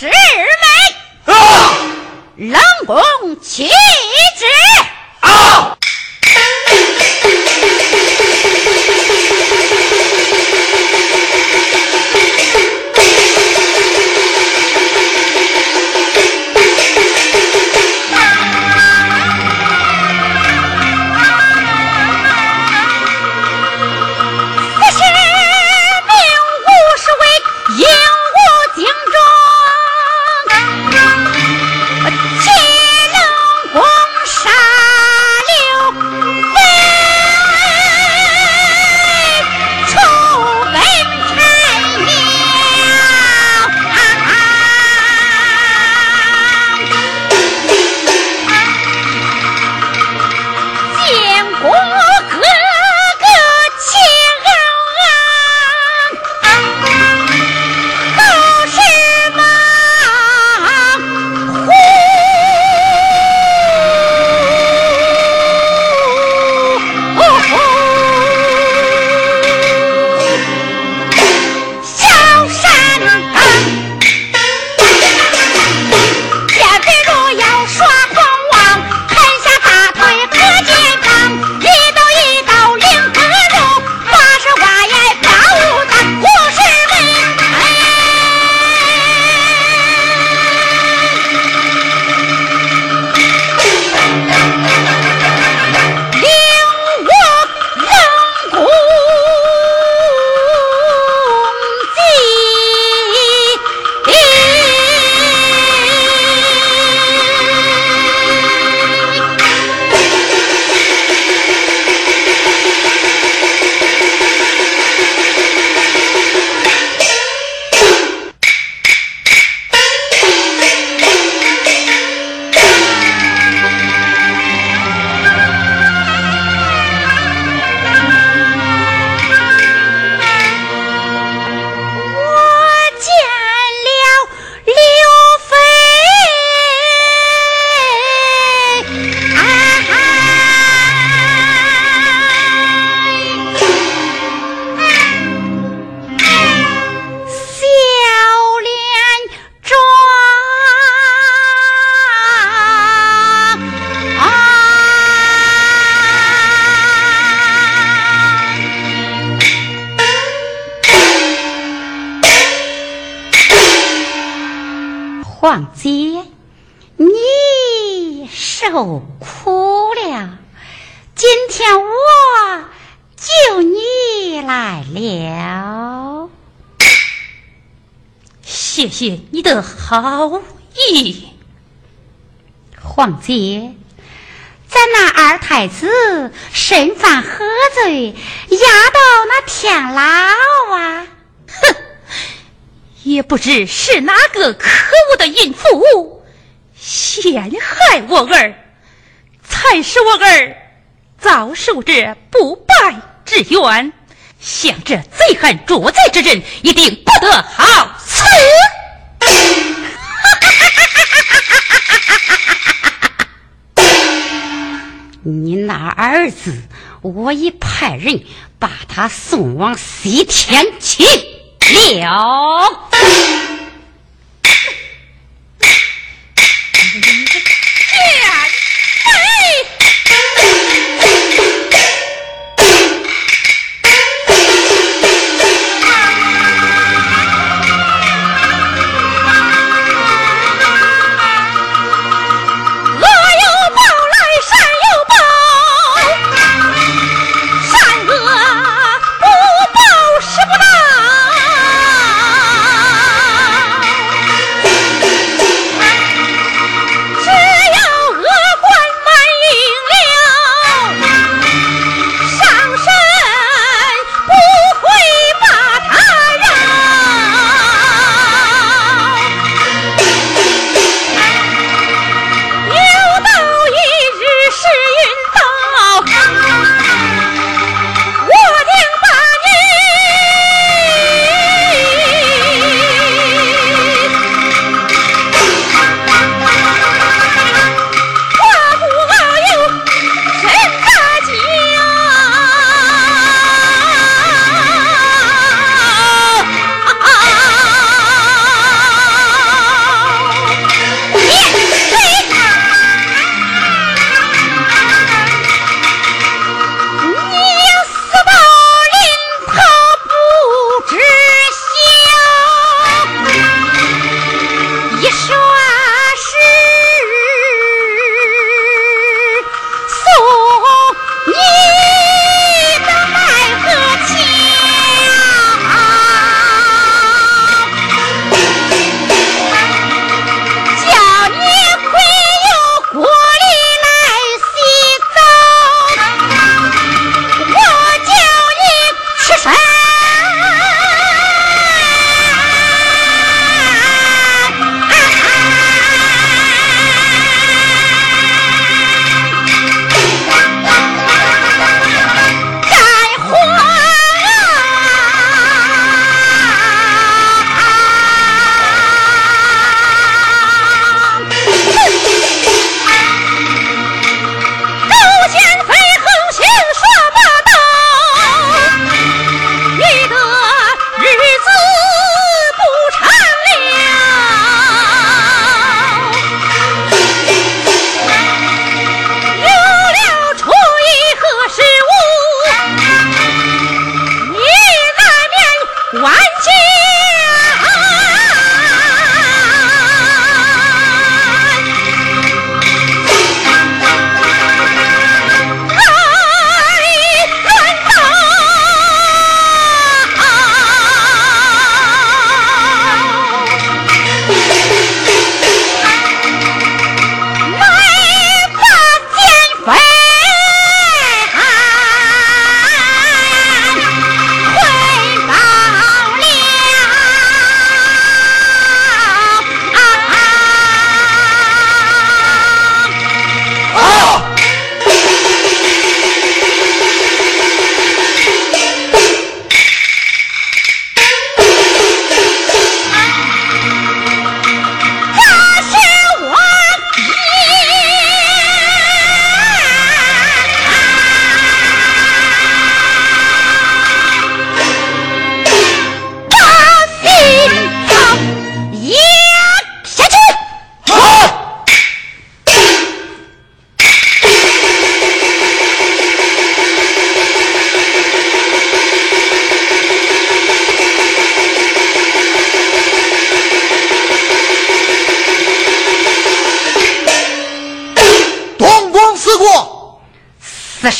师妹，冷宫起旨。王谢谢你的好意。皇姐，咱那二太子身犯何罪，押到那天牢啊！哼！也不知是哪个可恶的淫妇陷害我儿，才使我儿遭受这不白之冤。像这贼汉捉贼之人，一定不得好！你那儿子，我已派人把他送往西天去。了。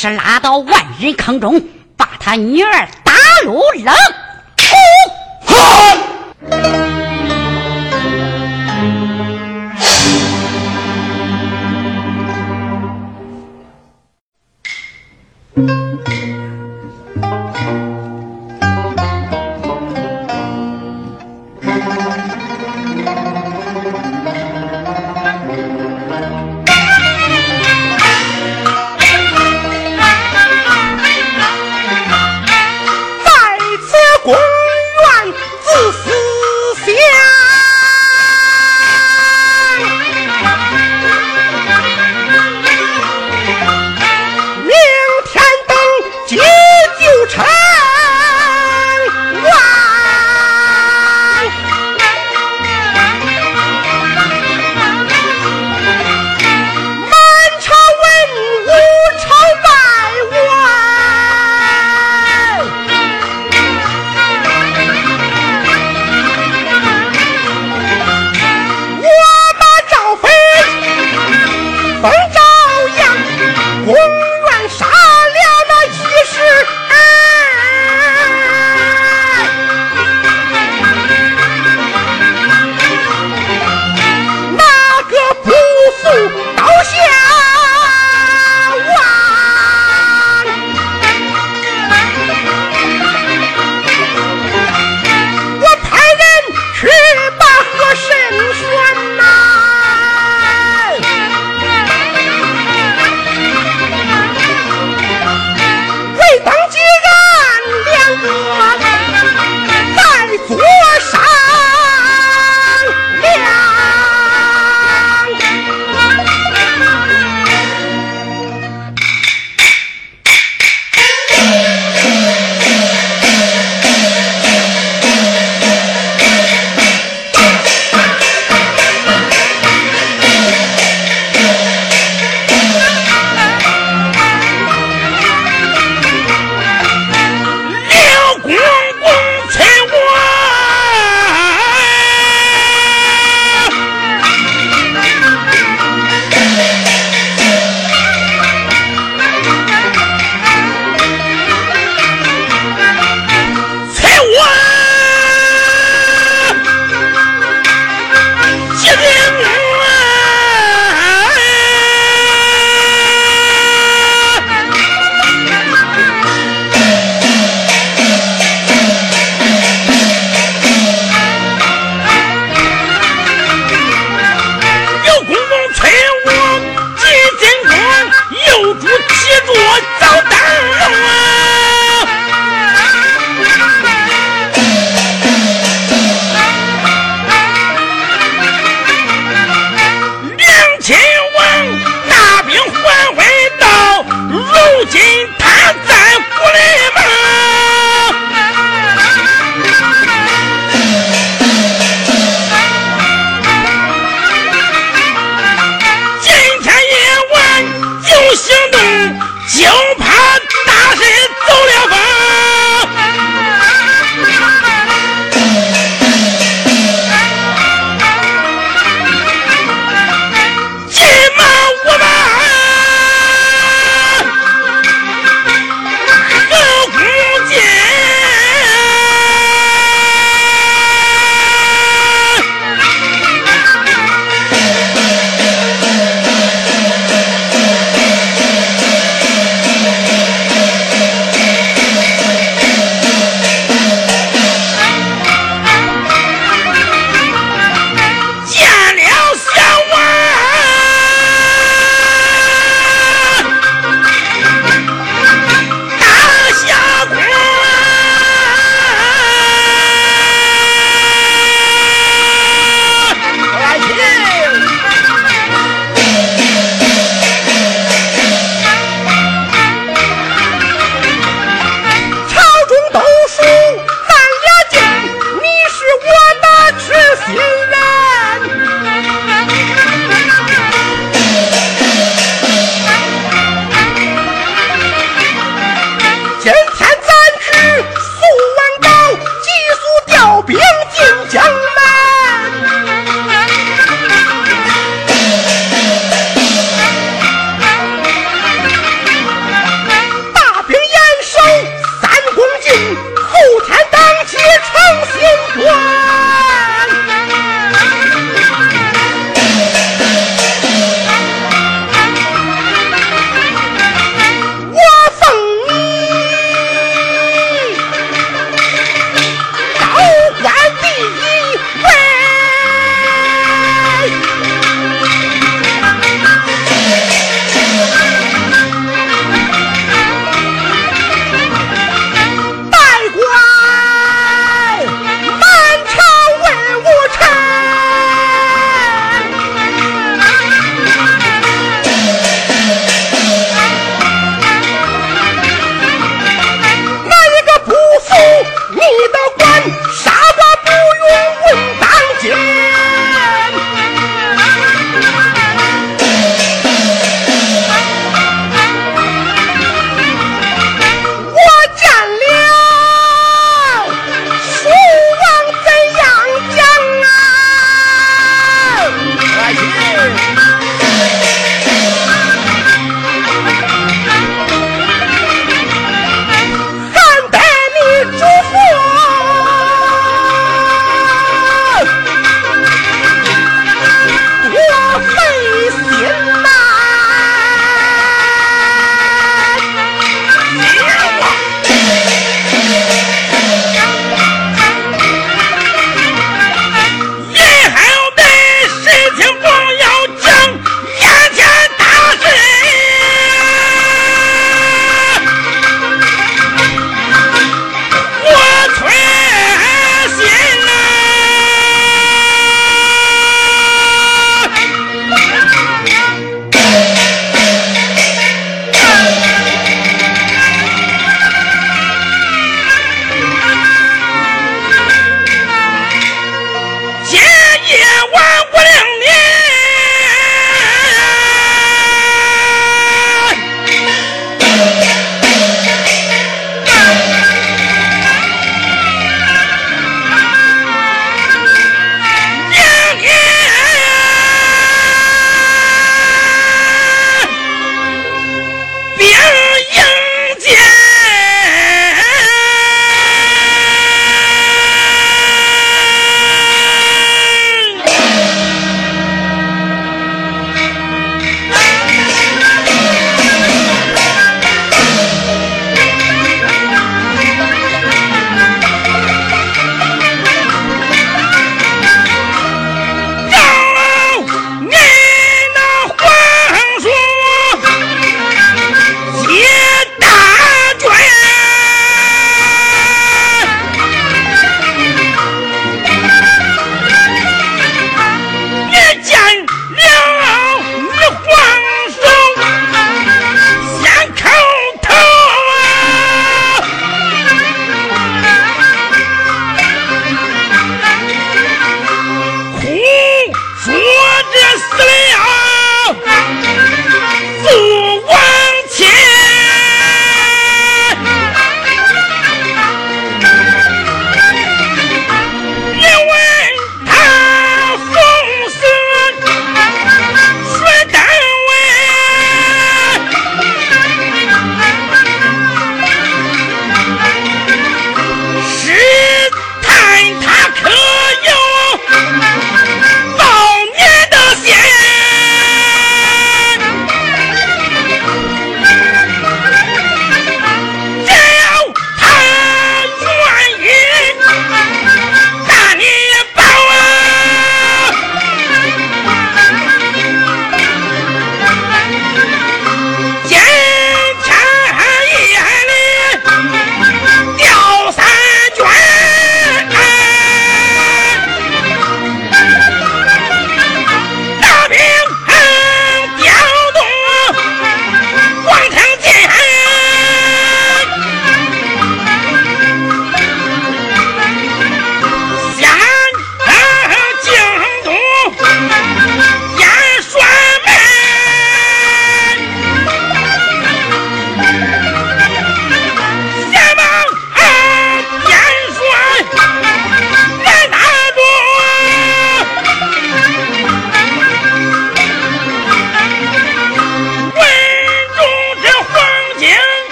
是拉到万人坑中，把他女儿打入冷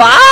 把。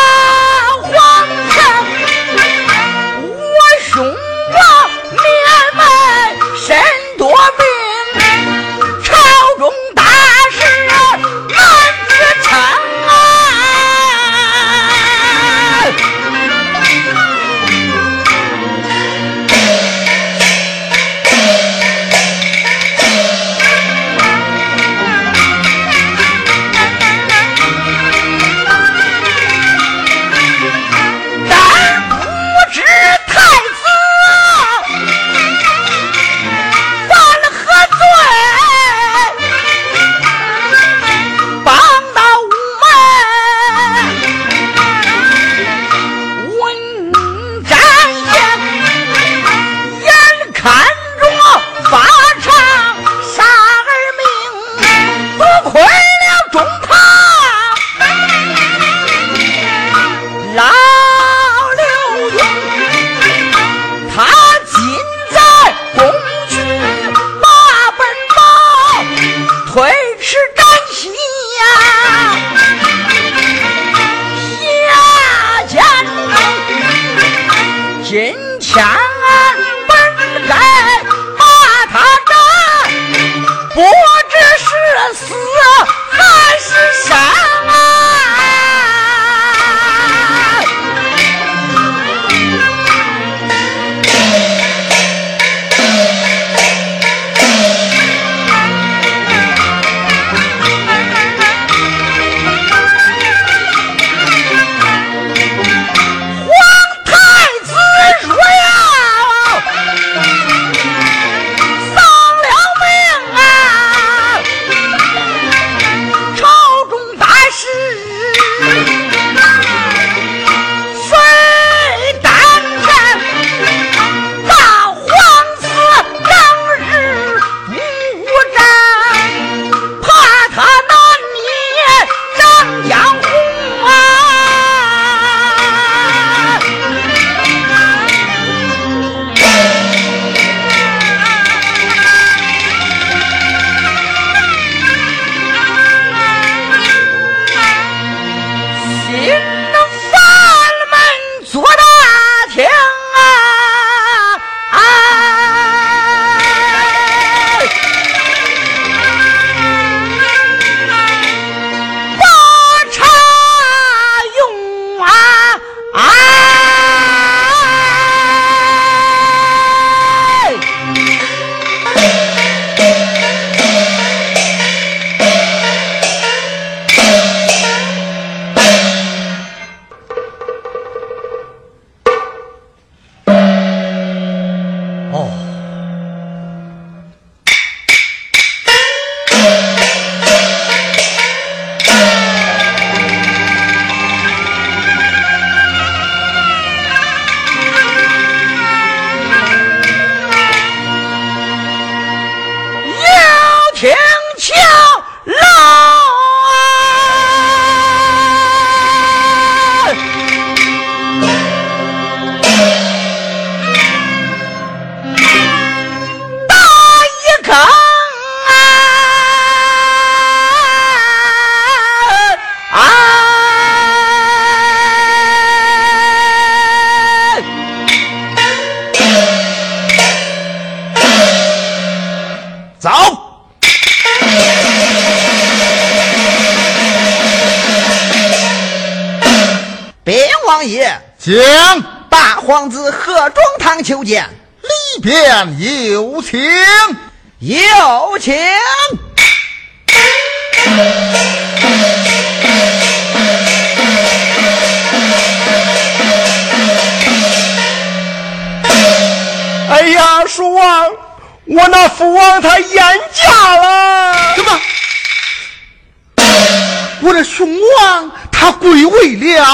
我的兄王他归位了，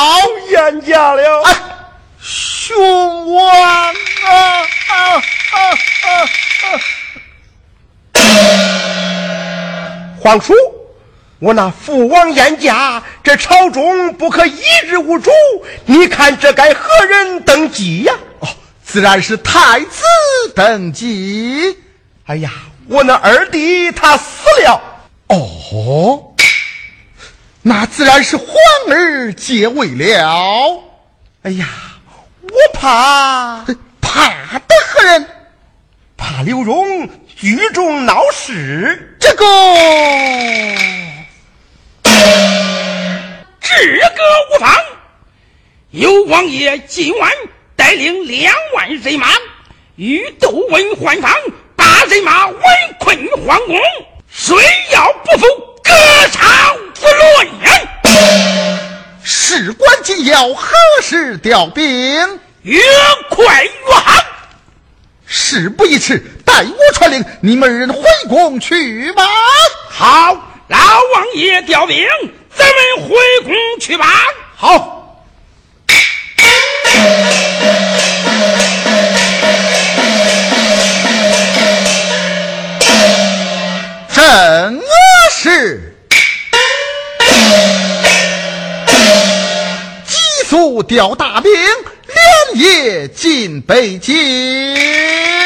燕家了。哎，兄王啊啊啊啊！皇叔，我那父王燕家，这朝中不可一日无主。你看这该何人登基呀？哦，自然是太子登基。哎呀，我那二弟他死了。哦，那自然是皇儿接位了。哎呀，我怕怕的何人？怕刘荣聚众闹事。这个。这个无妨，有王爷今晚带领两万人马与窦文换防，把人马围困皇宫，谁要不服，格杀不论。事关紧要，何时调兵？越快越好。事不宜迟，待我传令，你们人回宫去吧。好，老王爷调兵。咱们回宫去吧。好，正是，急速调大兵，连夜进北京。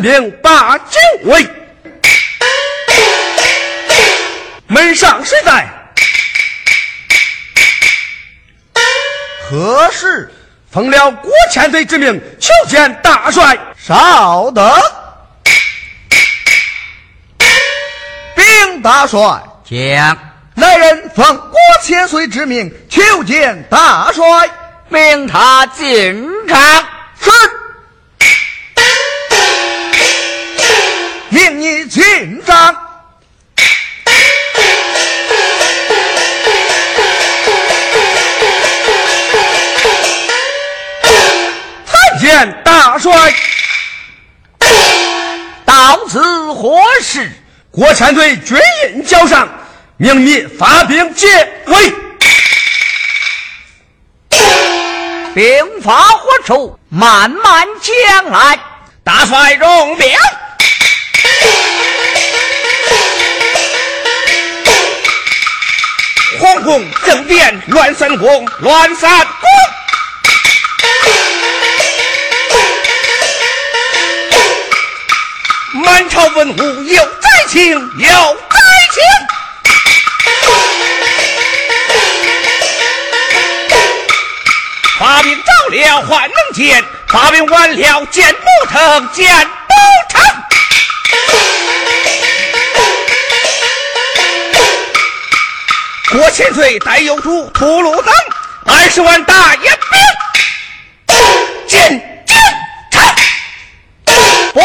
搬兵把酒围。门上谁在？何事？奉了郭千岁之命，求见大帅。稍等，禀大帅，讲，来人奉郭千岁之命求见大帅。命他进场。是。你进帐。参见大帅。到此何事？国千岁军印交上，命你发兵解围。兵发何处？慢慢讲来。大帅容命。皇宫政变乱三宫，乱三宫。满朝文武有灾情，有灾情。发兵早了还能见，发兵完了见不成，见不成。国千岁带有主屠戮等二十万大野兵，进京城。不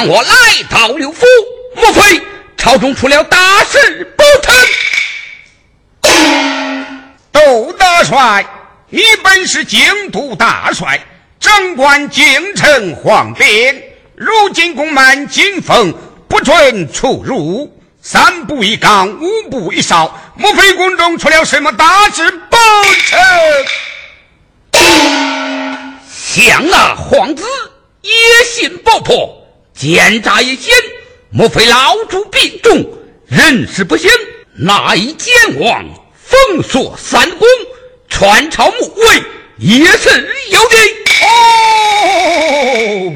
让我来到刘府，莫非朝中出了大事不成？窦大帅，你本是京都大帅，掌管京城皇兵，如今宫门禁封，不准出入，三步一岗，五步一哨，莫非宫中出了什么大事不成？想那皇子野心勃勃，奸诈一奸，莫非老主病重，人事不行，那一奸王封锁三公，传朝暮位，也是有的。哦。